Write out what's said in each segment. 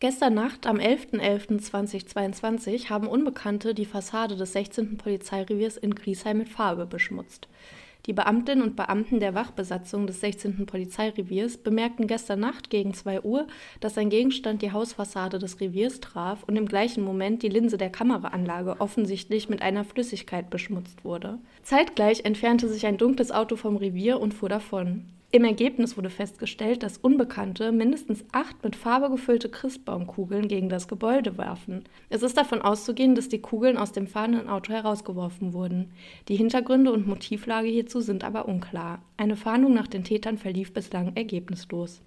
Gestern Nacht am 11.11.2022 haben Unbekannte die Fassade des 16. Polizeireviers in Griesheim mit Farbe beschmutzt. Die Beamtinnen und Beamten der Wachbesatzung des 16. Polizeireviers bemerkten gestern Nacht gegen 2 Uhr, dass ein Gegenstand die Hausfassade des Reviers traf und im gleichen Moment die Linse der Kameraanlage offensichtlich mit einer Flüssigkeit beschmutzt wurde. Zeitgleich entfernte sich ein dunkles Auto vom Revier und fuhr davon. Im Ergebnis wurde festgestellt, dass Unbekannte mindestens acht mit Farbe gefüllte Christbaumkugeln gegen das Gebäude warfen. Es ist davon auszugehen, dass die Kugeln aus dem fahrenden Auto herausgeworfen wurden. Die Hintergründe und Motivlage hierzu sind aber unklar. Eine Fahndung nach den Tätern verlief bislang ergebnislos.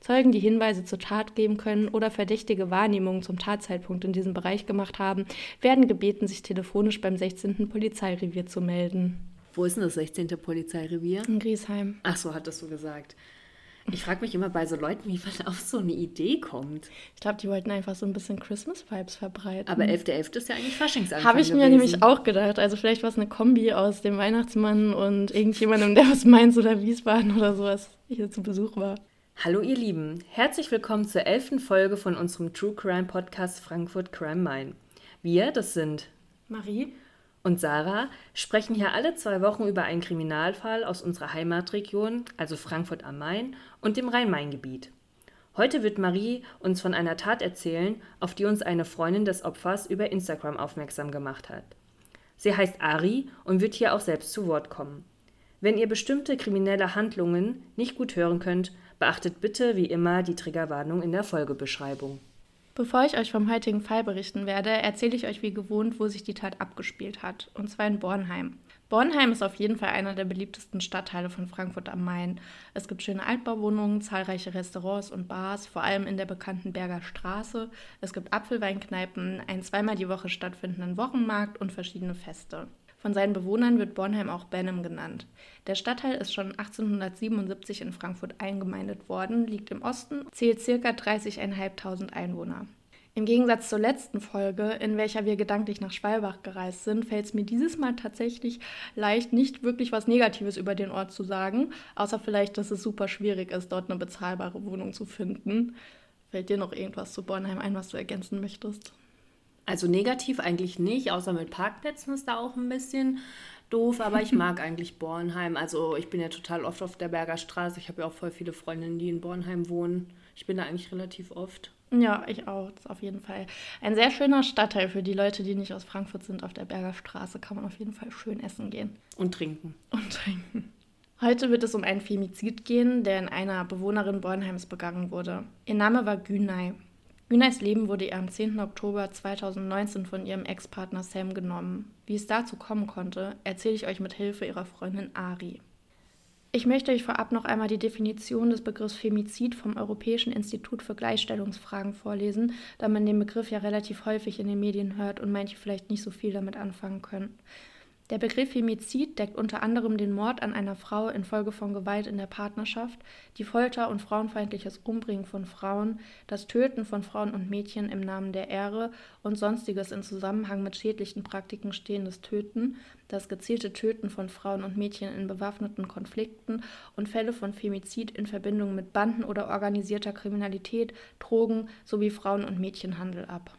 Zeugen, die Hinweise zur Tat geben können oder verdächtige Wahrnehmungen zum Tatzeitpunkt in diesem Bereich gemacht haben, werden gebeten, sich telefonisch beim 16. Polizeirevier zu melden. Wo ist denn das 16. Polizeirevier? In Griesheim. Ach so, hattest du gesagt. Ich frage mich immer bei so Leuten, wie man auf so eine Idee kommt. Ich glaube, die wollten einfach so ein bisschen Christmas-Vibes verbreiten. Aber 11.11. .11. ist ja eigentlich Faschingsanfang Habe ich mir gewesen. nämlich auch gedacht. Also vielleicht war es eine Kombi aus dem Weihnachtsmann und irgendjemandem, der aus Mainz oder Wiesbaden oder sowas hier zu Besuch war. Hallo ihr Lieben, herzlich willkommen zur elften Folge von unserem True Crime Podcast Frankfurt Crime Main. Wir, das sind Marie und Sarah sprechen hier alle zwei Wochen über einen Kriminalfall aus unserer Heimatregion, also Frankfurt am Main und dem Rhein-Main-Gebiet. Heute wird Marie uns von einer Tat erzählen, auf die uns eine Freundin des Opfers über Instagram aufmerksam gemacht hat. Sie heißt Ari und wird hier auch selbst zu Wort kommen. Wenn ihr bestimmte kriminelle Handlungen nicht gut hören könnt, beachtet bitte wie immer die Triggerwarnung in der Folgebeschreibung. Bevor ich euch vom heutigen Fall berichten werde, erzähle ich euch wie gewohnt, wo sich die Tat abgespielt hat, und zwar in Bornheim. Bornheim ist auf jeden Fall einer der beliebtesten Stadtteile von Frankfurt am Main. Es gibt schöne Altbauwohnungen, zahlreiche Restaurants und Bars, vor allem in der bekannten Berger Straße. Es gibt Apfelweinkneipen, einen zweimal die Woche stattfindenden Wochenmarkt und verschiedene Feste. Von seinen Bewohnern wird Bornheim auch Benham genannt. Der Stadtteil ist schon 1877 in Frankfurt eingemeindet worden, liegt im Osten, zählt ca. 30.500 Einwohner. Im Gegensatz zur letzten Folge, in welcher wir gedanklich nach Schwalbach gereist sind, fällt es mir dieses Mal tatsächlich leicht, nicht wirklich was Negatives über den Ort zu sagen, außer vielleicht, dass es super schwierig ist, dort eine bezahlbare Wohnung zu finden. Fällt dir noch irgendwas zu Bornheim ein, was du ergänzen möchtest? Also negativ eigentlich nicht, außer mit Parkplätzen ist da auch ein bisschen doof, aber ich mag eigentlich Bornheim. Also ich bin ja total oft auf der Berger Straße. Ich habe ja auch voll viele Freundinnen, die in Bornheim wohnen. Ich bin da eigentlich relativ oft. Ja, ich auch. Das ist auf jeden Fall ein sehr schöner Stadtteil für die Leute, die nicht aus Frankfurt sind. Auf der Berger Straße kann man auf jeden Fall schön essen gehen. Und trinken. Und trinken. Heute wird es um einen Femizid gehen, der in einer Bewohnerin Bornheims begangen wurde. Ihr Name war Günay. Günays Leben wurde ihr am 10. Oktober 2019 von ihrem Ex-Partner Sam genommen. Wie es dazu kommen konnte, erzähle ich euch mit Hilfe ihrer Freundin Ari. Ich möchte euch vorab noch einmal die Definition des Begriffs Femizid vom Europäischen Institut für Gleichstellungsfragen vorlesen, da man den Begriff ja relativ häufig in den Medien hört und manche vielleicht nicht so viel damit anfangen können. Der Begriff Femizid deckt unter anderem den Mord an einer Frau infolge von Gewalt in der Partnerschaft, die Folter und frauenfeindliches Umbringen von Frauen, das Töten von Frauen und Mädchen im Namen der Ehre und sonstiges in Zusammenhang mit schädlichen Praktiken stehendes Töten, das gezielte Töten von Frauen und Mädchen in bewaffneten Konflikten und Fälle von Femizid in Verbindung mit Banden oder organisierter Kriminalität, Drogen sowie Frauen- und Mädchenhandel ab.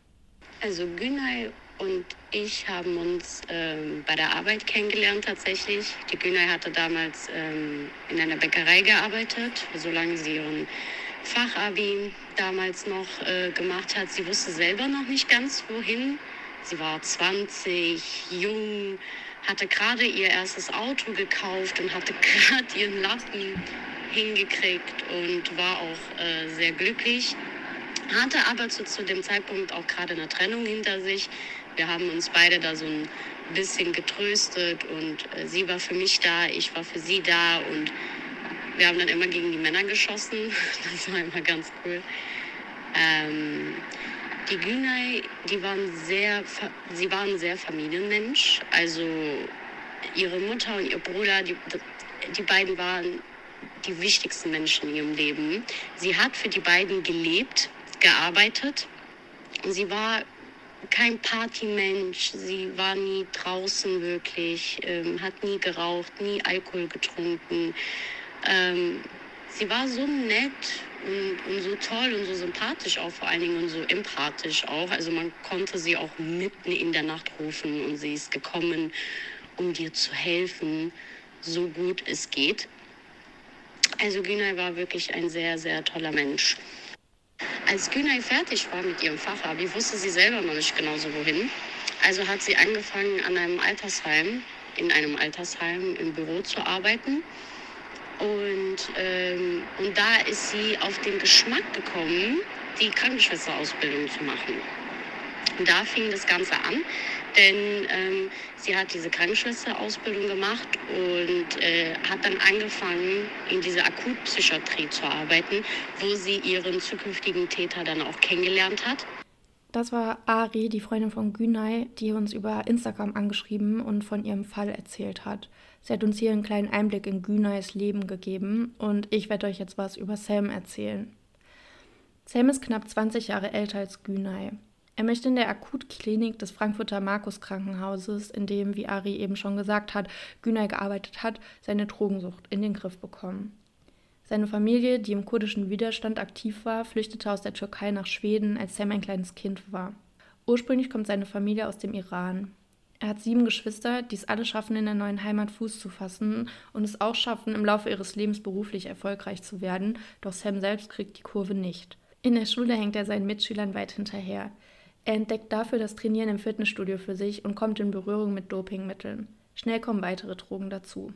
Also Günay und ich haben uns ähm, bei der Arbeit kennengelernt tatsächlich. Die Günay hatte damals ähm, in einer Bäckerei gearbeitet, solange sie ihren Fachabi damals noch äh, gemacht hat. Sie wusste selber noch nicht ganz wohin. Sie war 20, jung, hatte gerade ihr erstes Auto gekauft und hatte gerade ihren Lappen hingekriegt und war auch äh, sehr glücklich hatte aber zu, zu dem Zeitpunkt auch gerade eine Trennung hinter sich. Wir haben uns beide da so ein bisschen getröstet und äh, sie war für mich da, ich war für sie da und wir haben dann immer gegen die Männer geschossen. Das war immer ganz cool. Ähm, die Günay, die waren sehr, sie waren sehr Familienmensch. Also ihre Mutter und ihr Bruder, die, die beiden waren die wichtigsten Menschen in ihrem Leben. Sie hat für die beiden gelebt, gearbeitet. Sie war kein Partymensch, sie war nie draußen wirklich, ähm, hat nie geraucht, nie Alkohol getrunken. Ähm, sie war so nett und, und, so toll und so sympathisch auch vor allen Dingen und so empathisch auch. Also man konnte sie auch mitten in der Nacht rufen und sie ist gekommen, um dir zu helfen, so gut es geht. Also Günay war wirklich ein sehr, sehr toller Mensch. Als Günay fertig war mit ihrem Fachabi, wusste sie selber noch nicht genau so wohin. Also hat sie angefangen an einem Altersheim, in einem Altersheim im Büro zu arbeiten. Und, ähm, und da ist sie auf den Geschmack gekommen, die Krankenschwesterausbildung zu machen. Und da fing das Ganze an, denn ähm, sie hat diese Krankenschwesterausbildung gemacht und äh, hat dann angefangen, in dieser Akutpsychiatrie zu arbeiten, wo sie ihren zukünftigen Täter dann auch kennengelernt hat. Das war Ari, die Freundin von Günay, die uns über Instagram angeschrieben und von ihrem Fall erzählt hat. Sie hat uns hier einen kleinen Einblick in Günays Leben gegeben und ich werde euch jetzt was über Sam erzählen. Sam ist knapp 20 Jahre älter als Günay. Er möchte in der Akutklinik des Frankfurter Markus Krankenhauses, in dem, wie Ari eben schon gesagt hat, Günay gearbeitet hat, seine Drogensucht in den Griff bekommen. Seine Familie, die im kurdischen Widerstand aktiv war, flüchtete aus der Türkei nach Schweden, als Sam ein kleines Kind war. Ursprünglich kommt seine Familie aus dem Iran. Er hat sieben Geschwister, die es alle schaffen, in der neuen Heimat Fuß zu fassen und es auch schaffen, im Laufe ihres Lebens beruflich erfolgreich zu werden, doch Sam selbst kriegt die Kurve nicht. In der Schule hängt er seinen Mitschülern weit hinterher. Er entdeckt dafür das Trainieren im Fitnessstudio für sich und kommt in Berührung mit Dopingmitteln. Schnell kommen weitere Drogen dazu.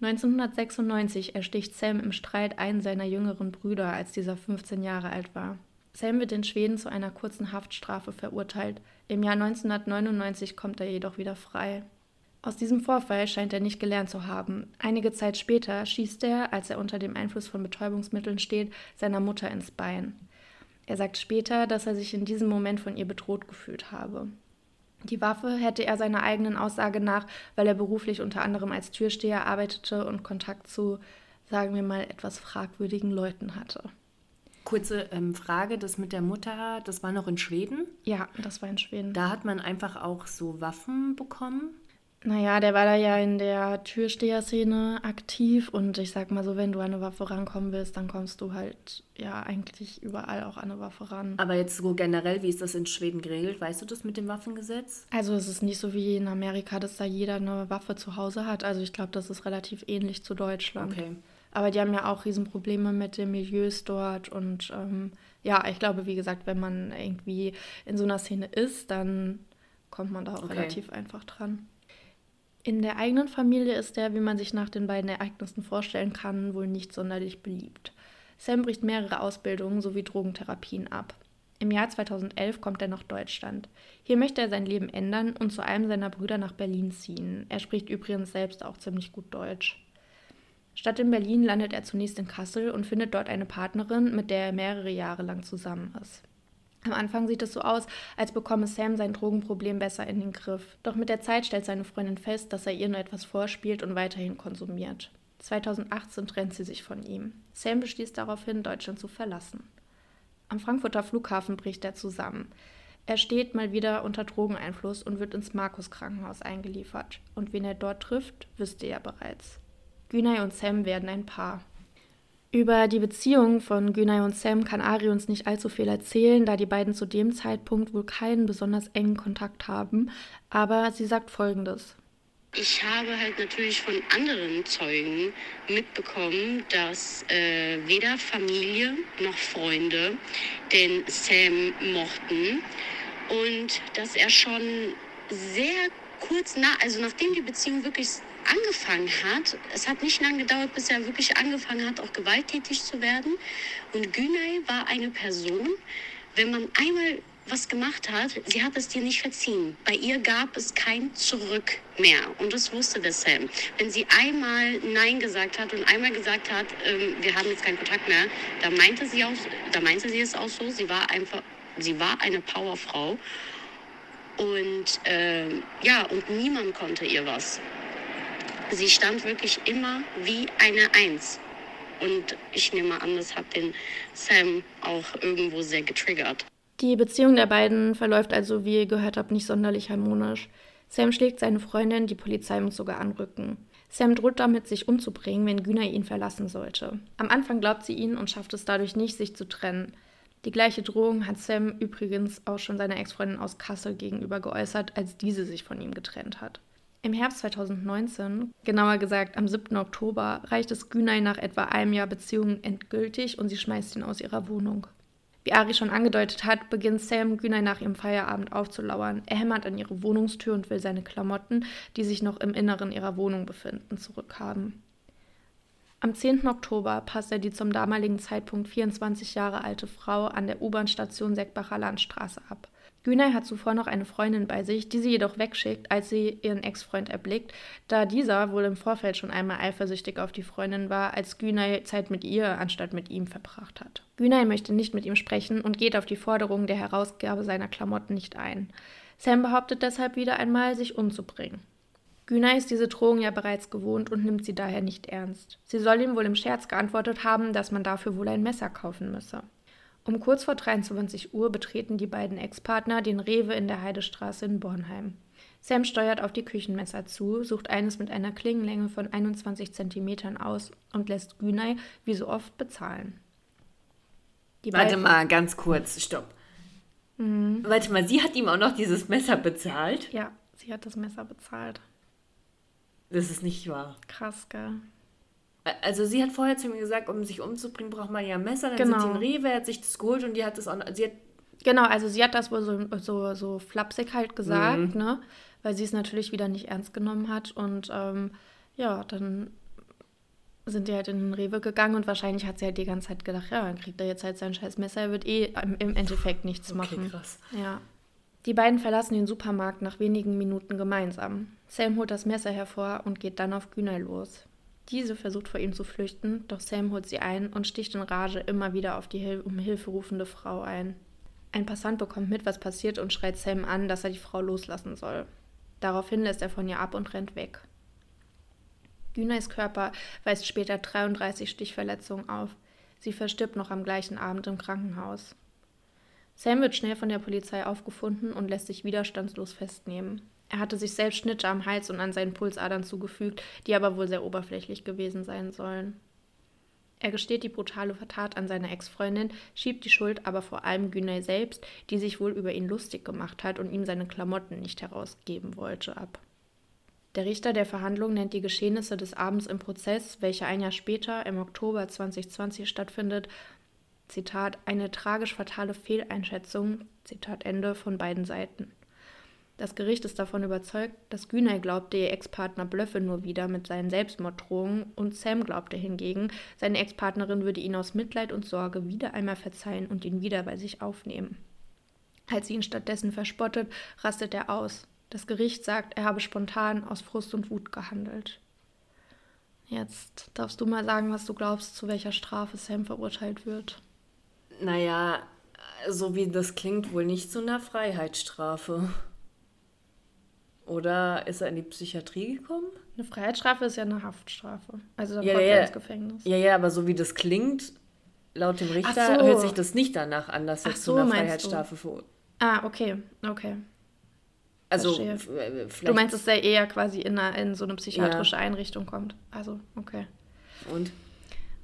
1996 ersticht Sam im Streit einen seiner jüngeren Brüder, als dieser 15 Jahre alt war. Sam wird in Schweden zu einer kurzen Haftstrafe verurteilt. Im Jahr 1999 kommt er jedoch wieder frei. Aus diesem Vorfall scheint er nicht gelernt zu haben. Einige Zeit später schießt er, als er unter dem Einfluss von Betäubungsmitteln steht, seiner Mutter ins Bein. Er sagt später, dass er sich in diesem Moment von ihr bedroht gefühlt habe. Die Waffe hätte er seiner eigenen Aussage nach, weil er beruflich unter anderem als Türsteher arbeitete und Kontakt zu, sagen wir mal, etwas fragwürdigen Leuten hatte. Kurze ähm, Frage, das mit der Mutter, das war noch in Schweden? Ja, das war in Schweden. Da hat man einfach auch so Waffen bekommen? Naja, der war da ja in der Türsteher-Szene aktiv und ich sag mal so, wenn du an eine Waffe rankommen willst, dann kommst du halt ja eigentlich überall auch an eine Waffe ran. Aber jetzt so generell, wie ist das in Schweden geregelt? Weißt du das mit dem Waffengesetz? Also es ist nicht so wie in Amerika, dass da jeder eine Waffe zu Hause hat. Also ich glaube, das ist relativ ähnlich zu Deutschland. Okay. Aber die haben ja auch Riesenprobleme mit den Milieus dort und ähm, ja, ich glaube, wie gesagt, wenn man irgendwie in so einer Szene ist, dann kommt man da auch okay. relativ einfach dran. In der eigenen Familie ist er, wie man sich nach den beiden Ereignissen vorstellen kann, wohl nicht sonderlich beliebt. Sam bricht mehrere Ausbildungen sowie Drogentherapien ab. Im Jahr 2011 kommt er nach Deutschland. Hier möchte er sein Leben ändern und zu einem seiner Brüder nach Berlin ziehen. Er spricht übrigens selbst auch ziemlich gut Deutsch. Statt in Berlin landet er zunächst in Kassel und findet dort eine Partnerin, mit der er mehrere Jahre lang zusammen ist. Am Anfang sieht es so aus, als bekomme Sam sein Drogenproblem besser in den Griff. Doch mit der Zeit stellt seine Freundin fest, dass er ihr nur etwas vorspielt und weiterhin konsumiert. 2018 trennt sie sich von ihm. Sam beschließt daraufhin, Deutschland zu verlassen. Am Frankfurter Flughafen bricht er zusammen. Er steht mal wieder unter Drogeneinfluss und wird ins Markus-Krankenhaus eingeliefert. Und wen er dort trifft, wüsste er bereits. Günay und Sam werden ein Paar. Über die Beziehung von Günay und Sam kann Ari uns nicht allzu viel erzählen, da die beiden zu dem Zeitpunkt wohl keinen besonders engen Kontakt haben. Aber sie sagt folgendes. Ich habe halt natürlich von anderen Zeugen mitbekommen, dass äh, weder Familie noch Freunde den Sam mochten und dass er schon sehr kurz nach, also nachdem die Beziehung wirklich angefangen hat, es hat nicht lange gedauert, bis er wirklich angefangen hat, auch gewalttätig zu werden. Und Günay war eine Person, wenn man einmal was gemacht hat, sie hat es dir nicht verziehen. Bei ihr gab es kein Zurück mehr. Und das wusste der Sam. Wenn sie einmal Nein gesagt hat und einmal gesagt hat, ähm, wir haben jetzt keinen Kontakt mehr, da meinte sie auch, da meinte sie es auch so. Sie war einfach, sie war eine Powerfrau. Und äh, ja, und niemand konnte ihr was. Sie stand wirklich immer wie eine Eins. Und ich nehme an, das hat den Sam auch irgendwo sehr getriggert. Die Beziehung der beiden verläuft also, wie ihr gehört habt, nicht sonderlich harmonisch. Sam schlägt seine Freundin, die Polizei muss sogar anrücken. Sam droht damit, sich umzubringen, wenn Günay ihn verlassen sollte. Am Anfang glaubt sie ihn und schafft es dadurch nicht, sich zu trennen. Die gleiche Drohung hat Sam übrigens auch schon seiner Ex-Freundin aus Kassel gegenüber geäußert, als diese sich von ihm getrennt hat. Im Herbst 2019, genauer gesagt am 7. Oktober, reicht es Günay nach etwa einem Jahr Beziehung endgültig und sie schmeißt ihn aus ihrer Wohnung. Wie Ari schon angedeutet hat, beginnt Sam Günay nach ihrem Feierabend aufzulauern. Er hämmert an ihre Wohnungstür und will seine Klamotten, die sich noch im Inneren ihrer Wohnung befinden, zurückhaben. Am 10. Oktober passt er die zum damaligen Zeitpunkt 24 Jahre alte Frau an der U-Bahn-Station Seckbacher Landstraße ab. Günay hat zuvor noch eine Freundin bei sich, die sie jedoch wegschickt, als sie ihren Ex-Freund erblickt, da dieser wohl im Vorfeld schon einmal eifersüchtig auf die Freundin war, als Günay Zeit mit ihr anstatt mit ihm verbracht hat. Günay möchte nicht mit ihm sprechen und geht auf die Forderung der Herausgabe seiner Klamotten nicht ein. Sam behauptet deshalb wieder einmal, sich umzubringen. Günay ist diese Drohung ja bereits gewohnt und nimmt sie daher nicht ernst. Sie soll ihm wohl im Scherz geantwortet haben, dass man dafür wohl ein Messer kaufen müsse. Um kurz vor 23 Uhr betreten die beiden Ex-Partner den Rewe in der Heidestraße in Bornheim. Sam steuert auf die Küchenmesser zu, sucht eines mit einer Klingenlänge von 21 cm aus und lässt Günay wie so oft bezahlen. Die Warte mal, ganz kurz, stopp. Mhm. Warte mal, sie hat ihm auch noch dieses Messer bezahlt? Ja, sie hat das Messer bezahlt. Das ist nicht wahr. Krass, gell? Also sie hat vorher zu mir gesagt, um sich umzubringen, braucht man ja ein Messer. Dann genau. sind sie in Rewe, hat sich das geholt und die hat das auch. Sie hat genau, also sie hat das wohl so, so, so flapsig halt gesagt, mhm. ne? Weil sie es natürlich wieder nicht ernst genommen hat. Und ähm, ja, dann sind die halt in den Rewe gegangen und wahrscheinlich hat sie halt die ganze Zeit gedacht, ja, dann kriegt er jetzt halt sein scheiß Messer, er wird eh im Endeffekt nichts okay, machen. Krass. Ja. Die beiden verlassen den Supermarkt nach wenigen Minuten gemeinsam. Sam holt das Messer hervor und geht dann auf Günay los. Diese versucht vor ihm zu flüchten, doch Sam holt sie ein und sticht in Rage immer wieder auf die Hil um Hilfe rufende Frau ein. Ein Passant bekommt mit, was passiert und schreit Sam an, dass er die Frau loslassen soll. Daraufhin lässt er von ihr ab und rennt weg. Günays Körper weist später 33 Stichverletzungen auf. Sie verstirbt noch am gleichen Abend im Krankenhaus. Sam wird schnell von der Polizei aufgefunden und lässt sich widerstandslos festnehmen. Er hatte sich selbst Schnitte am Hals und an seinen Pulsadern zugefügt, die aber wohl sehr oberflächlich gewesen sein sollen. Er gesteht die brutale Tat an seine Ex-Freundin, schiebt die Schuld aber vor allem Günay selbst, die sich wohl über ihn lustig gemacht hat und ihm seine Klamotten nicht herausgeben wollte, ab. Der Richter der Verhandlung nennt die Geschehnisse des Abends im Prozess, welcher ein Jahr später, im Oktober 2020 stattfindet, Zitat, eine tragisch fatale Fehleinschätzung, Zitat Ende, von beiden Seiten. Das Gericht ist davon überzeugt, dass Günay glaubte, ihr Ex-Partner blöffe nur wieder mit seinen Selbstmorddrohungen und Sam glaubte hingegen, seine Ex-Partnerin würde ihn aus Mitleid und Sorge wieder einmal verzeihen und ihn wieder bei sich aufnehmen. Als sie ihn stattdessen verspottet, rastet er aus. Das Gericht sagt, er habe spontan aus Frust und Wut gehandelt. Jetzt darfst du mal sagen, was du glaubst, zu welcher Strafe Sam verurteilt wird. Naja, so wie das klingt, wohl nicht zu einer Freiheitsstrafe. Oder ist er in die Psychiatrie gekommen? Eine Freiheitsstrafe ist ja eine Haftstrafe. Also dann ja, kommt ja, er ins Gefängnis. Ja, ja, aber so wie das klingt, laut dem Richter so. hört sich das nicht danach an, dass er so, zu einer Freiheitsstrafe vor. Ah, okay, okay. Also, äh, du meinst, dass er eher quasi in, eine, in so eine psychiatrische ja. Einrichtung kommt? Also, okay. Und?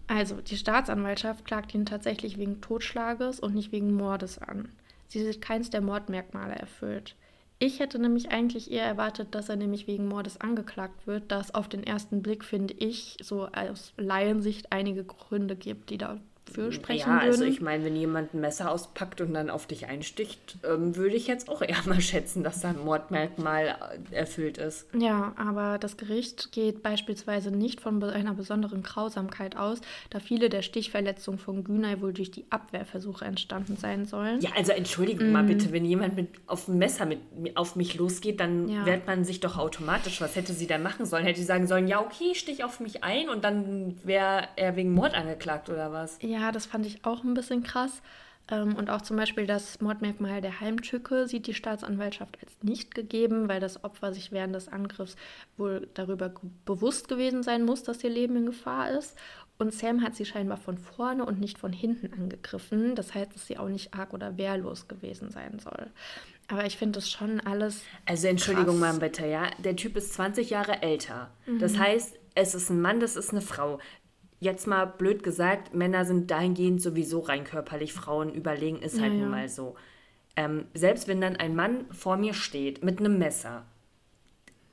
Also, die Staatsanwaltschaft klagt ihn tatsächlich wegen Totschlages und nicht wegen Mordes an. Sie sieht keins der Mordmerkmale erfüllt. Ich hätte nämlich eigentlich eher erwartet, dass er nämlich wegen Mordes angeklagt wird, da es auf den ersten Blick, finde ich, so aus Laiensicht einige Gründe gibt, die da für sprechen ja, würden. also ich meine, wenn jemand ein Messer auspackt und dann auf dich einsticht, ähm, würde ich jetzt auch eher mal schätzen, dass da ein Mordmerkmal erfüllt ist. Ja, aber das Gericht geht beispielsweise nicht von einer besonderen Grausamkeit aus, da viele der Stichverletzungen von Günay wohl durch die Abwehrversuche entstanden sein sollen. Ja, also entschuldigung mm. mal bitte, wenn jemand mit auf ein Messer mit, auf mich losgeht, dann ja. wehrt man sich doch automatisch. Was hätte sie dann machen sollen? Hätte sie sagen sollen, ja okay, stich auf mich ein und dann wäre er wegen Mord angeklagt oder was? Ja, ja, das fand ich auch ein bisschen krass. Ähm, und auch zum Beispiel das Mordmerkmal der Heimtücke sieht die Staatsanwaltschaft als nicht gegeben, weil das Opfer sich während des Angriffs wohl darüber bewusst gewesen sein muss, dass ihr Leben in Gefahr ist. Und Sam hat sie scheinbar von vorne und nicht von hinten angegriffen. Das heißt, dass sie auch nicht arg oder wehrlos gewesen sein soll. Aber ich finde das schon alles. Also Entschuldigung krass. mal bitte, ja. Der Typ ist 20 Jahre älter. Mhm. Das heißt, es ist ein Mann, das ist eine Frau. Jetzt mal blöd gesagt, Männer sind dahingehend sowieso rein körperlich, Frauen überlegen, ist halt ja, nun mal so. Ähm, selbst wenn dann ein Mann vor mir steht mit einem Messer,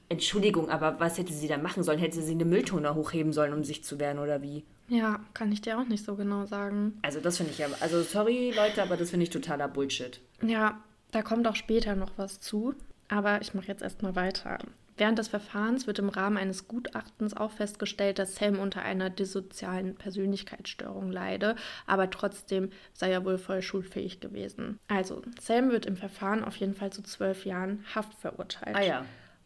Entschuldigung, aber was hätte sie da machen sollen? Hätte sie eine Mülltonne hochheben sollen, um sich zu wehren oder wie? Ja, kann ich dir auch nicht so genau sagen. Also das finde ich ja, also sorry Leute, aber das finde ich totaler Bullshit. Ja, da kommt auch später noch was zu, aber ich mache jetzt erstmal weiter. Während des Verfahrens wird im Rahmen eines Gutachtens auch festgestellt, dass Sam unter einer dissozialen Persönlichkeitsstörung leide, aber trotzdem sei er wohl voll schulfähig gewesen. Also, Sam wird im Verfahren auf jeden Fall zu zwölf Jahren Haft verurteilt. Ah ja.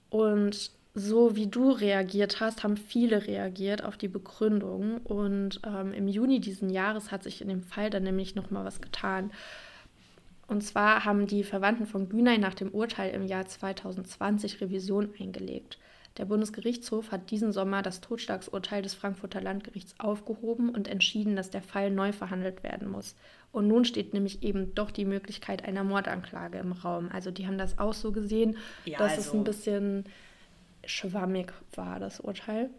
Und so wie du reagiert hast, haben viele reagiert auf die Begründung. Und ähm, im Juni diesen Jahres hat sich in dem Fall dann nämlich nochmal was getan. Und zwar haben die Verwandten von Günay nach dem Urteil im Jahr 2020 Revision eingelegt. Der Bundesgerichtshof hat diesen Sommer das Totschlagsurteil des Frankfurter Landgerichts aufgehoben und entschieden, dass der Fall neu verhandelt werden muss. Und nun steht nämlich eben doch die Möglichkeit einer Mordanklage im Raum. Also die haben das auch so gesehen, ja, dass also. es ein bisschen schwammig war, das Urteil.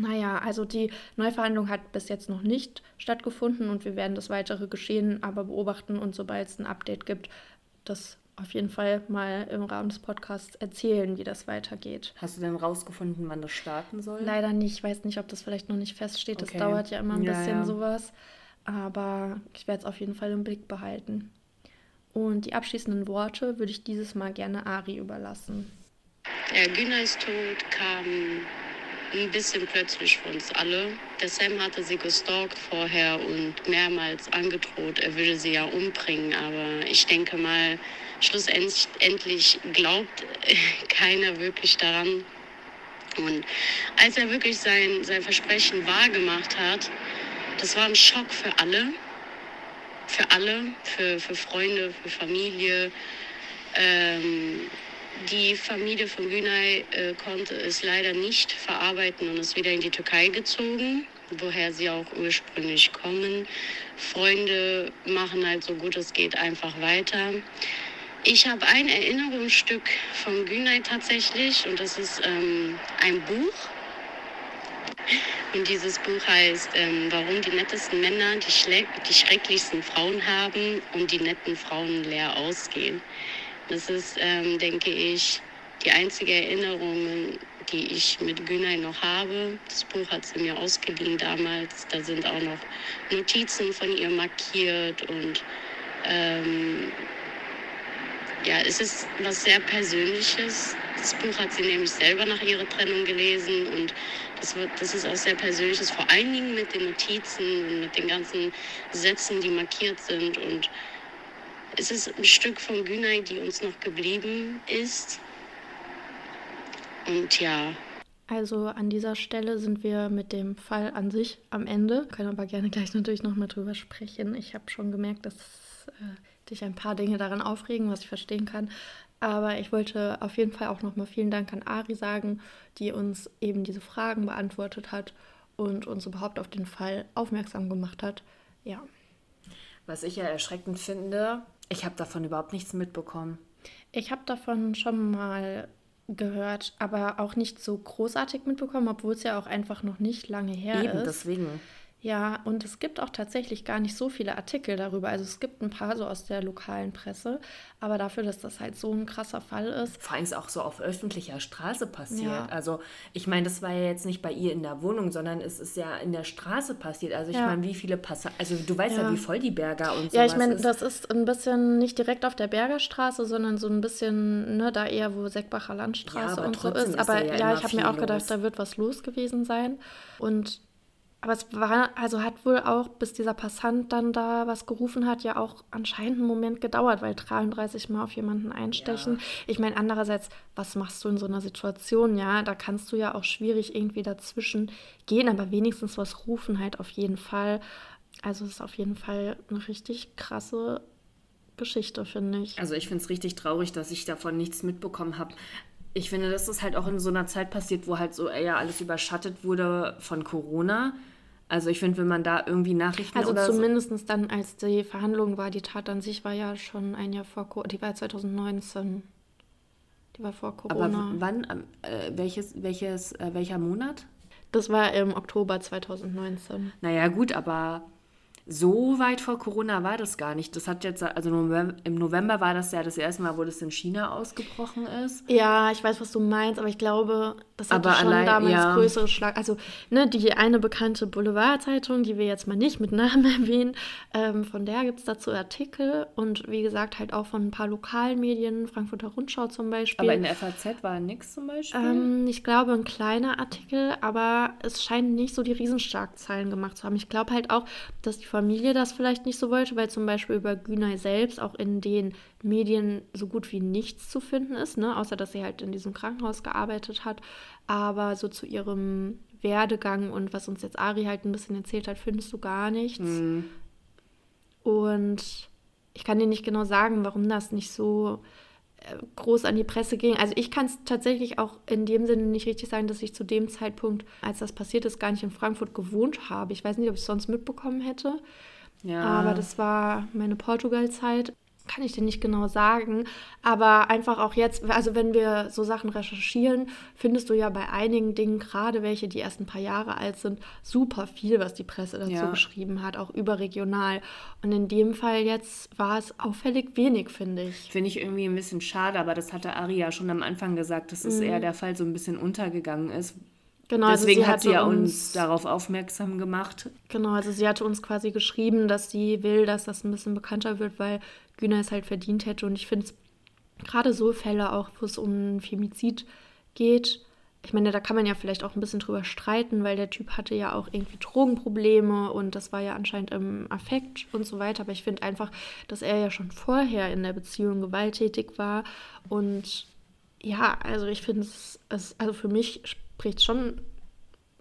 Naja, also die Neuverhandlung hat bis jetzt noch nicht stattgefunden und wir werden das weitere Geschehen aber beobachten und sobald es ein Update gibt, das auf jeden Fall mal im Rahmen des Podcasts erzählen, wie das weitergeht. Hast du denn rausgefunden, wann das starten soll? Leider nicht. Ich weiß nicht, ob das vielleicht noch nicht feststeht. Okay. Das dauert ja immer ein ja, bisschen ja. sowas. Aber ich werde es auf jeden Fall im Blick behalten. Und die abschließenden Worte würde ich dieses Mal gerne Ari überlassen. Ja, Günas Tod kam ein bisschen plötzlich für uns alle. Der Sam hatte sie gestalkt vorher und mehrmals angedroht, er würde sie ja umbringen. Aber ich denke mal, schlussendlich glaubt keiner wirklich daran. Und als er wirklich sein, sein Versprechen wahrgemacht hat, das war ein Schock für alle. Für alle, für, für Freunde, für Familie. Ähm, die Familie von Günay äh, konnte es leider nicht verarbeiten und ist wieder in die Türkei gezogen, woher sie auch ursprünglich kommen. Freunde machen halt so gut es geht einfach weiter. Ich habe ein Erinnerungsstück von Günay tatsächlich und das ist ähm, ein Buch. Und dieses Buch heißt, ähm, warum die nettesten Männer die, die schrecklichsten Frauen haben und die netten Frauen leer ausgehen. Das ist, ähm, denke ich, die einzige Erinnerung, die ich mit Günay noch habe. Das Buch hat sie mir ausgeliehen damals. Da sind auch noch Notizen von ihr markiert und ähm, ja, es ist was sehr Persönliches. Das Buch hat sie nämlich selber nach ihrer Trennung gelesen und das, wird, das ist auch sehr Persönliches, vor allen Dingen mit den Notizen und mit den ganzen Sätzen, die markiert sind und es ist ein Stück von Günay, die uns noch geblieben ist. Und ja. Also an dieser Stelle sind wir mit dem Fall an sich am Ende. Können aber gerne gleich natürlich noch mal drüber sprechen. Ich habe schon gemerkt, dass äh, dich ein paar Dinge daran aufregen, was ich verstehen kann. Aber ich wollte auf jeden Fall auch noch mal vielen Dank an Ari sagen, die uns eben diese Fragen beantwortet hat und uns überhaupt auf den Fall aufmerksam gemacht hat. Ja. Was ich ja erschreckend finde, ich habe davon überhaupt nichts mitbekommen. Ich habe davon schon mal gehört, aber auch nicht so großartig mitbekommen, obwohl es ja auch einfach noch nicht lange her Eben, ist. deswegen. Ja, und es gibt auch tatsächlich gar nicht so viele Artikel darüber. Also es gibt ein paar so aus der lokalen Presse, aber dafür, dass das halt so ein krasser Fall ist. Vor allem ist auch so auf öffentlicher Straße passiert. Ja. Also ich meine, das war ja jetzt nicht bei ihr in der Wohnung, sondern es ist ja in der Straße passiert. Also ich ja. meine, wie viele Passagen, also du weißt ja. ja. wie voll die Berger und so. Ja, ich meine, das ist ein bisschen nicht direkt auf der Bergerstraße, sondern so ein bisschen, ne, da eher, wo Seckbacher Landstraße und so ist. ist aber ja, ich habe mir auch gedacht, los. da wird was los gewesen sein. Und aber es war, also hat wohl auch, bis dieser Passant dann da was gerufen hat, ja auch anscheinend einen Moment gedauert, weil 33 Mal auf jemanden einstechen. Ja. Ich meine, andererseits, was machst du in so einer Situation? Ja, da kannst du ja auch schwierig irgendwie dazwischen gehen, aber wenigstens was rufen halt auf jeden Fall. Also es ist auf jeden Fall eine richtig krasse Geschichte, finde ich. Also ich finde es richtig traurig, dass ich davon nichts mitbekommen habe. Ich finde, dass das halt auch in so einer Zeit passiert, wo halt so eher alles überschattet wurde von Corona Also ich finde, wenn man da irgendwie Nachrichten Also oder so, zumindest dann, als die Verhandlung war, die Tat an sich war ja schon ein Jahr vor Corona, die war 2019. Die war vor aber Corona. w- wann, ähm, äh, welches, welches, äh, welcher Monat? Das war im Oktober 2019. Naja, gut, aber so weit vor Corona war das gar nicht. Das hat jetzt, also im November war das ja das erste Mal, wo das in China ausgebrochen ist. Ja, ich weiß, was du meinst, aber ich glaube, das hatte Aber schon allein- damals ja. größere Schlag. Also, ne, die eine bekannte Boulevardzeitung, die wir jetzt mal nicht mit Namen erwähnen, ähm, von der gibt es dazu Artikel und wie gesagt, halt auch von ein paar lokalen Medien, Frankfurter Rundschau zum Beispiel. Aber in der FAZ war nichts zum Beispiel. Ähm, ich glaube, ein kleiner Artikel, aber es scheint nicht so die Riesenschlagzeilen gemacht zu haben. Ich glaube halt auch, dass die Familie das vielleicht nicht so wollte, weil zum Beispiel über Günay selbst auch in den Medien so gut wie nichts zu finden ist, ne? außer dass sie halt in diesem Krankenhaus gearbeitet hat. Aber so zu ihrem Werdegang und was uns jetzt Ari halt ein bisschen erzählt hat, findest du gar nichts. Hm. Und ich kann dir nicht genau sagen, warum das nicht so groß an die Presse ging. Also ich kann es tatsächlich auch in dem Sinne nicht richtig sagen, dass ich zu dem Zeitpunkt, als das passiert ist, gar nicht in Frankfurt gewohnt habe. Ich weiß nicht, ob ich es sonst mitbekommen hätte. ja. Aber das war meine Portugal-Zeit. Kann ich dir nicht genau sagen. Aber einfach auch jetzt, also wenn wir so Sachen recherchieren, findest du ja bei einigen Dingen, gerade welche, die erst ein paar Jahre alt sind, super viel, was die Presse dazu Ja. geschrieben hat, auch überregional. Und in dem Fall jetzt war es auffällig wenig, finde ich. Finde ich irgendwie ein bisschen schade, aber das hatte Ari ja schon am Anfang gesagt, dass es eher der Fall so ein bisschen untergegangen ist. Genau, also Deswegen sie hat sie ja uns darauf aufmerksam gemacht. Genau, also sie hatte uns quasi geschrieben, dass sie will, dass das ein bisschen bekannter wird, weil Güner es halt verdient hätte. Und ich finde es gerade so Fälle auch, wo es um Femizid geht. Ich meine, da kann man ja vielleicht auch ein bisschen drüber streiten, weil der Typ hatte ja auch irgendwie Drogenprobleme und das war ja anscheinend im Affekt und so weiter. Aber ich finde einfach, dass er ja schon vorher in der Beziehung gewalttätig war. Und ja, also ich finde es, also für mich spricht schon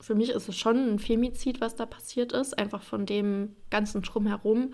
für mich ist es schon ein Femizid, was da passiert ist, einfach von dem ganzen Drumherum.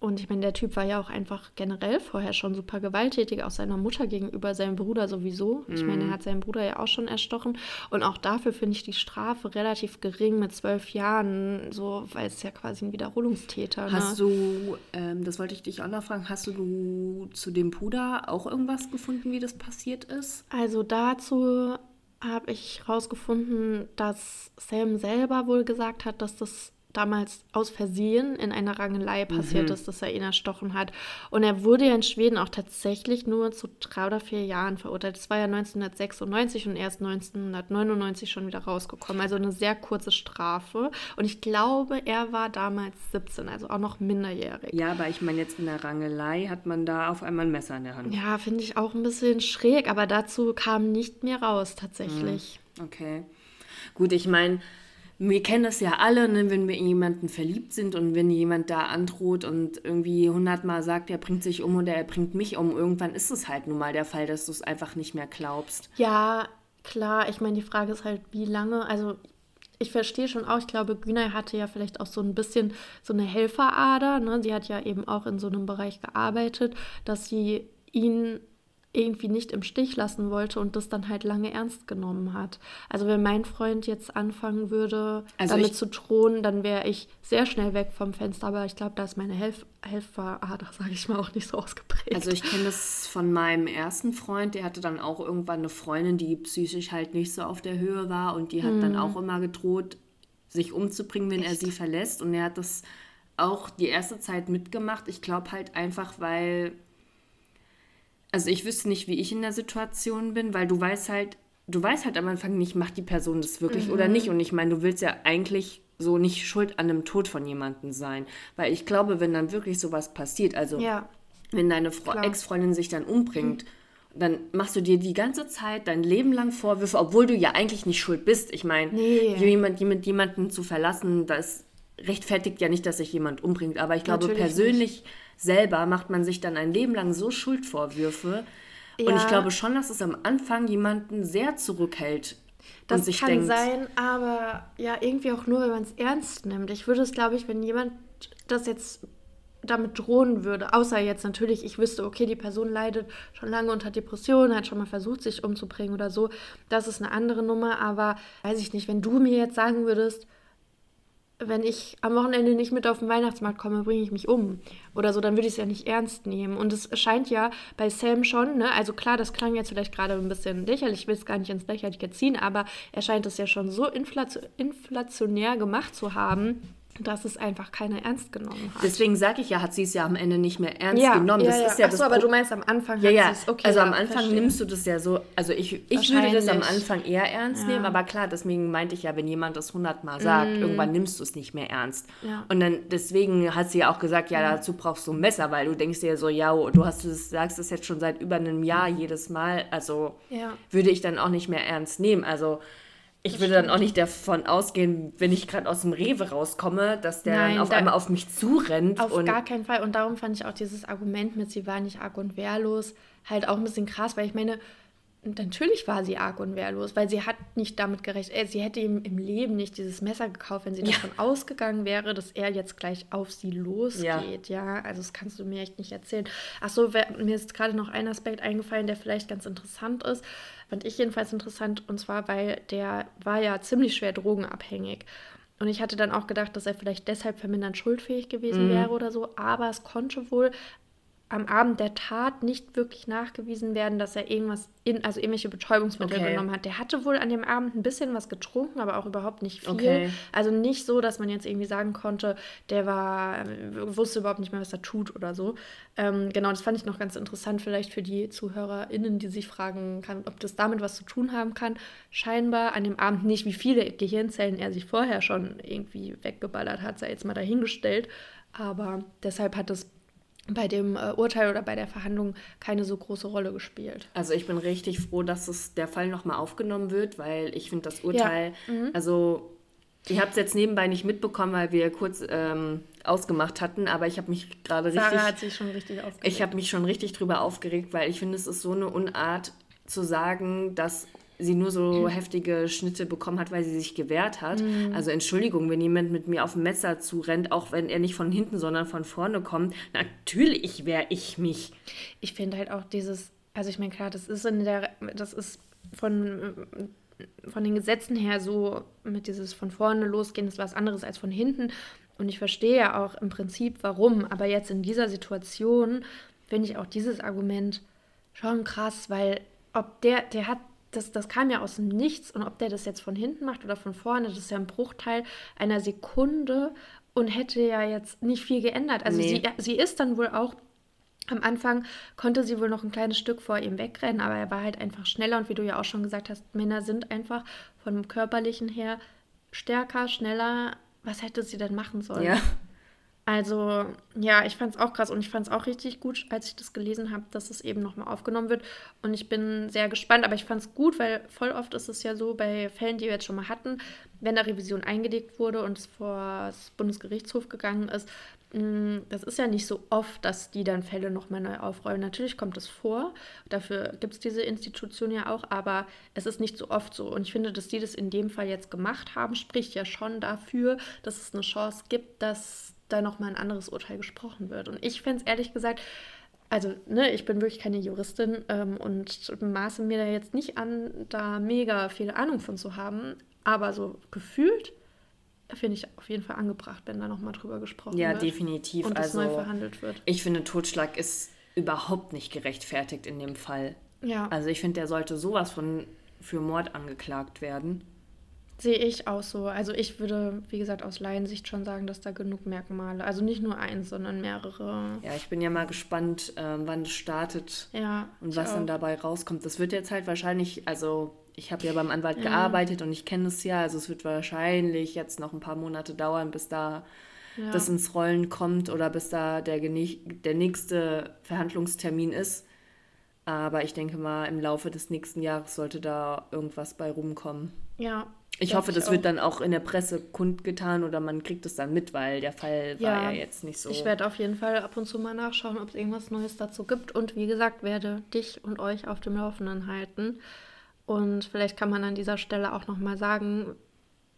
Und ich meine, der Typ war ja auch einfach generell vorher schon super gewalttätig, auch seiner Mutter gegenüber, seinem Bruder sowieso. Ich meine, er hat seinen Bruder ja auch schon erstochen. Und auch dafür finde ich die Strafe relativ gering mit zwölf Jahren, so, weil es ja quasi ein Wiederholungstäter. Ne? Hast du, ähm, das wollte ich dich auch noch fragen, hast du zu dem Puder auch irgendwas gefunden, wie das passiert ist? Also dazu habe ich herausgefunden, dass Sam selber wohl gesagt hat, dass das damals aus Versehen in einer Rangelei passiert ist, dass er ihn erstochen hat. Und er wurde ja in Schweden auch tatsächlich nur zu drei oder vier Jahren verurteilt. Das war ja 1996 und erst 1999 schon wieder rausgekommen. Also eine sehr kurze Strafe. Und ich glaube, er war damals 17, also auch noch minderjährig. Ja, aber ich meine, jetzt in der Rangelei hat man da auf einmal ein Messer in der Hand. Ja, finde ich auch ein bisschen schräg, aber dazu kam nicht mehr raus tatsächlich. Okay. Gut, ich meine, wir kennen das ja alle, ne, wenn wir in jemanden verliebt sind und wenn jemand da androht und irgendwie hundertmal sagt, er bringt sich um oder er bringt mich um, irgendwann ist es halt nun mal der Fall, dass du es einfach nicht mehr glaubst. Ja, klar. Ich meine, die Frage ist halt, wie lange. Also, ich verstehe schon auch, ich glaube, Günay hatte ja vielleicht auch so ein bisschen so eine Helferader. Ne? Sie hat ja eben auch in so einem Bereich gearbeitet, dass sie ihn irgendwie nicht im Stich lassen wollte und das dann halt lange ernst genommen hat. Also wenn mein Freund jetzt anfangen würde, Also damit zu drohen, dann wäre ich sehr schnell weg vom Fenster. Aber ich glaube, da ist meine Helf Helferader, sage ich mal, auch nicht so ausgeprägt. Also ich kenne das von meinem ersten Freund, der hatte dann auch irgendwann eine Freundin, die psychisch halt nicht so auf der Höhe war und die hat dann auch immer gedroht, sich umzubringen, wenn er sie verlässt. Und er hat das auch die erste Zeit mitgemacht. Ich glaube halt einfach, weil, also ich wüsste nicht, wie ich in der Situation bin, weil du weißt halt, du weißt halt am Anfang nicht, macht die Person das wirklich oder nicht. Und ich meine, du willst ja eigentlich so nicht schuld an dem Tod von jemandem sein. Weil ich glaube, wenn dann wirklich sowas passiert, also ja. wenn deine. Ex-Freundin sich dann umbringt, dann machst du dir die ganze Zeit dein Leben lang Vorwürfe, obwohl du ja eigentlich nicht schuld bist. Ich meine, Nee. jemand, jemand, jemanden zu verlassen, das rechtfertigt ja nicht, dass sich jemand umbringt. Aber ich glaube, Natürlich persönlich selber macht man sich dann ein Leben lang so Schuldvorwürfe. Und ich Ja. glaube schon, dass es am Anfang jemanden sehr zurückhält Das und sich kann denkt, sein, aber ja, irgendwie auch nur, wenn man es ernst nimmt. Ich würde es, glaube ich, wenn jemand das jetzt damit drohen würde, außer jetzt natürlich, ich wüsste, okay, die Person leidet schon lange unter Depressionen, hat schon mal versucht, sich umzubringen oder so, das ist eine andere Nummer, aber weiß ich nicht, wenn du mir jetzt sagen würdest, wenn ich am Wochenende nicht mit auf den Weihnachtsmarkt komme, bringe ich mich um. Oder so, dann würde ich es ja nicht ernst nehmen. Und es scheint ja bei Sam schon, ne, also klar, das klang jetzt vielleicht gerade ein bisschen lächerlich, ich will es gar nicht ins Lächerliche ziehen, aber er scheint es ja schon so inflationär gemacht zu haben, dass es einfach keiner ernst genommen hat. Deswegen sage ich ja, hat sie es ja am Ende nicht mehr ernst ja, genommen. Das ja, ist ja Achso, aber du meinst am Anfang ja, ja. okay. Also am Anfang verstehen. nimmst du das ja so, also ich, ich würde das am Anfang eher ernst ja. nehmen, aber klar, deswegen meinte ich ja, wenn jemand das hundertmal sagt, mm. irgendwann nimmst du es nicht mehr ernst. Ja. Und dann deswegen hat sie ja auch gesagt, ja, dazu brauchst du ein Messer, weil du denkst dir so, ja, du hast es, sagst es jetzt schon seit über einem Jahr jedes Mal, also würde ich dann auch nicht mehr ernst nehmen. Also ich würde dann auch nicht davon ausgehen, wenn ich gerade aus dem Rewe rauskomme, dass der Nein, dann auf da einmal auf mich zurennt. Auf gar keinen Fall. Und darum fand ich auch dieses Argument mit, sie war nicht arg und wehrlos, halt auch ein bisschen krass, weil ich meine, natürlich war sie arg und wehrlos, weil sie hat nicht damit gerechnet, äh, sie hätte ihm im Leben nicht dieses Messer gekauft, wenn sie ja. davon ausgegangen wäre, dass er jetzt gleich auf sie losgeht. Ja, ja also das kannst du mir echt nicht erzählen. Achso, mir ist gerade noch ein Aspekt eingefallen, der vielleicht ganz interessant ist. Fand ich jedenfalls interessant, und zwar, weil der war ja ziemlich schwer drogenabhängig. Und ich hatte dann auch gedacht, dass er vielleicht deshalb vermindert schuldfähig gewesen mhm. wäre oder so. Aber es konnte wohl am Abend der Tat nicht wirklich nachgewiesen werden, dass er irgendwas in, also irgendwelche Betäubungsmittel okay. genommen hat. Der hatte wohl an dem Abend ein bisschen was getrunken, aber auch überhaupt nicht viel. Okay. Also nicht so, dass man jetzt irgendwie sagen konnte, der war, wusste überhaupt nicht mehr, was er tut oder so. Ähm, genau, das fand ich noch ganz interessant, vielleicht für die ZuhörerInnen, die sich fragen kann, ob das damit was zu tun haben kann. Scheinbar an dem Abend nicht, wie viele Gehirnzellen er sich vorher schon irgendwie weggeballert hat, sei jetzt mal dahingestellt. Aber deshalb hat das bei dem äh, Urteil oder bei der Verhandlung keine so große Rolle gespielt. Also ich bin richtig froh, dass es der Fall nochmal aufgenommen wird, weil ich finde das Urteil, ja. mhm. also ich habe es jetzt nebenbei nicht mitbekommen, weil wir kurz ähm, ausgemacht hatten, aber ich habe mich gerade richtig. Sarah hat sich schon richtig aufgeregt. Ich habe mich schon richtig drüber aufgeregt, weil ich finde, es ist so eine Unart zu sagen, dass sie nur so heftige Schnitte bekommen hat, weil sie sich gewehrt hat. Mhm. Also Entschuldigung, wenn jemand mit mir auf dem Messer zurennt, auch wenn er nicht von hinten, sondern von vorne kommt, natürlich wehre ich mich. Ich finde halt auch dieses, also ich meine, klar, das ist in der, das ist von, von den Gesetzen her so, mit dieses von vorne losgehen, ist was anderes als von hinten. Und ich verstehe ja auch im Prinzip, warum. Aber jetzt in dieser Situation finde ich auch dieses Argument schon krass, weil ob der, der hat das, das kam ja aus dem Nichts und ob der das jetzt von hinten macht oder von vorne, das ist ja ein Bruchteil einer Sekunde und hätte ja jetzt nicht viel geändert. Also nee. sie, sie ist dann wohl auch am Anfang konnte sie wohl noch ein kleines Stück vor ihm wegrennen, aber er war halt einfach schneller und wie du ja auch schon gesagt hast, Männer sind einfach vom körperlichen her stärker, schneller. Was hätte sie denn machen sollen? Ja. Also ja, ich fand es auch krass und ich fand es auch richtig gut, als ich das gelesen habe, dass es eben nochmal aufgenommen wird. Und ich bin sehr gespannt, aber ich fand es gut, weil voll oft ist es ja so bei Fällen, die wir jetzt schon mal hatten, wenn da Revision eingelegt wurde und es vor das Bundesgerichtshof gegangen ist, mm, das ist ja nicht so oft, dass die dann Fälle nochmal neu aufrollen. Natürlich kommt es vor, dafür gibt es diese Institution ja auch, aber es ist nicht so oft so. Und ich finde, dass die das in dem Fall jetzt gemacht haben, spricht ja schon dafür, dass es eine Chance gibt, dass da nochmal ein anderes Urteil gesprochen wird. Und ich fände es ehrlich gesagt, also ne, ich bin wirklich keine Juristin ähm, und maße mir da jetzt nicht an, da mega viel Ahnung von zu haben, aber so gefühlt finde ich auf jeden Fall angebracht, wenn da nochmal drüber gesprochen ja, wird. Ja, definitiv. Und also, neu verhandelt wird. Ich finde, Totschlag ist überhaupt nicht gerechtfertigt in dem Fall. Ja. Also ich finde, der sollte sowas von für Mord angeklagt werden. Sehe ich auch so. Also ich würde, wie gesagt, aus Laiensicht schon sagen, dass da genug Merkmale, also nicht nur eins, sondern mehrere. Ja, ich bin ja mal gespannt, äh, wann es startet ja, und was auch. dann dabei rauskommt. Das wird jetzt halt wahrscheinlich, also ich habe ja beim Anwalt ja. gearbeitet und ich kenne es ja, also es wird wahrscheinlich jetzt noch ein paar Monate dauern, bis da ja. das ins Rollen kommt oder bis da der, der nächste Verhandlungstermin ist. Aber ich denke mal, im Laufe des nächsten Jahres sollte da irgendwas bei rumkommen. Ja, ich hoffe, das wird dann auch in der Presse kundgetan oder man kriegt es dann mit, weil der Fall ja, war ja jetzt nicht so. Ich werde auf jeden Fall ab und zu mal nachschauen, ob es irgendwas Neues dazu gibt. Und wie gesagt, werde dich und euch auf dem Laufenden halten. Und vielleicht kann man an dieser Stelle auch nochmal sagen,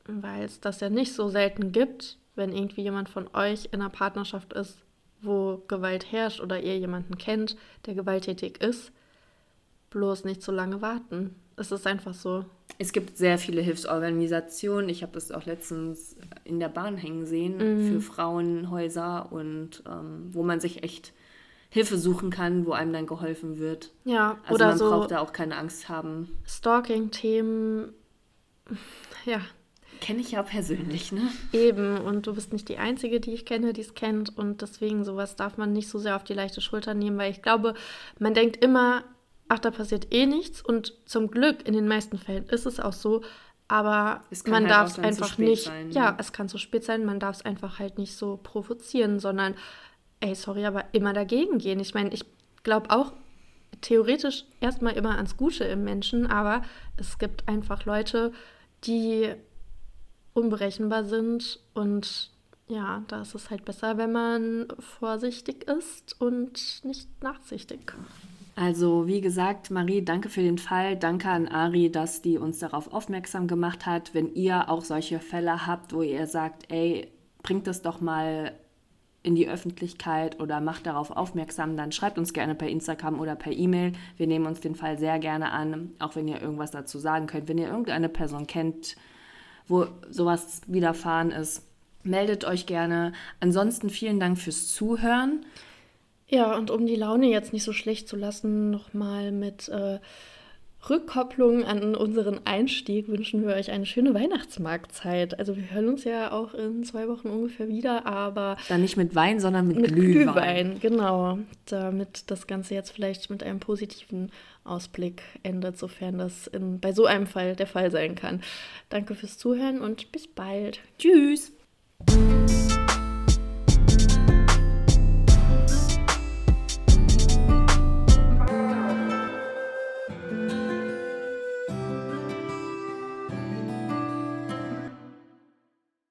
weil es das ja nicht so selten gibt, wenn irgendwie jemand von euch in einer Partnerschaft ist, wo Gewalt herrscht oder ihr jemanden kennt, der gewalttätig ist, bloß nicht so lange warten. Es ist einfach so. Es gibt sehr viele Hilfsorganisationen. Ich habe das auch letztens in der Bahn hängen sehen Mhm. für Frauenhäuser und ähm, wo man sich echt Hilfe suchen kann, wo einem dann geholfen wird. Ja, Also oder man so braucht da auch keine Angst haben. Stalking-Themen. Ja, Kenne ich ja persönlich, ne? eben. Und du bist nicht die Einzige, die ich kenne, die es kennt. Und deswegen sowas darf man nicht so sehr auf die leichte Schulter nehmen, weil ich glaube, man denkt immer, ach, da passiert eh nichts. Und zum Glück, in den meisten Fällen ist es auch so. Aber man halt darf es einfach nicht. sein, ja, ne? es kann zu spät sein. Man darf es einfach halt nicht so provozieren, sondern, ey, sorry, aber immer dagegen gehen. Ich meine, ich glaube auch theoretisch erstmal immer ans Gute im Menschen, aber es gibt einfach Leute, die unberechenbar sind und ja, da ist es halt besser, wenn man vorsichtig ist und nicht nachsichtig. Also, wie gesagt, Marie, danke für den Fall. Danke an Ari, dass die uns darauf aufmerksam gemacht hat. Wenn ihr auch solche Fälle habt, wo ihr sagt, ey, bringt das doch mal in die Öffentlichkeit oder macht darauf aufmerksam, dann schreibt uns gerne per Instagram oder per E-Mail. Wir nehmen uns den Fall sehr gerne an, auch wenn ihr irgendwas dazu sagen könnt. Wenn ihr irgendeine Person kennt, wo sowas widerfahren ist, meldet euch gerne. Ansonsten vielen Dank fürs Zuhören. Ja, und um die Laune jetzt nicht so schlecht zu lassen, nochmal mit äh, Rückkopplung an unseren Einstieg wünschen wir euch eine schöne Weihnachtsmarktzeit. Also wir hören uns ja auch in zwei Wochen ungefähr wieder, aber Dann nicht mit Wein, sondern mit, mit Glühwein. Glühwein, genau. Damit das Ganze jetzt vielleicht mit einem positiven Ausblick endet, sofern das in, bei so einem Fall der Fall sein kann. Danke fürs Zuhören und bis bald. Tschüss.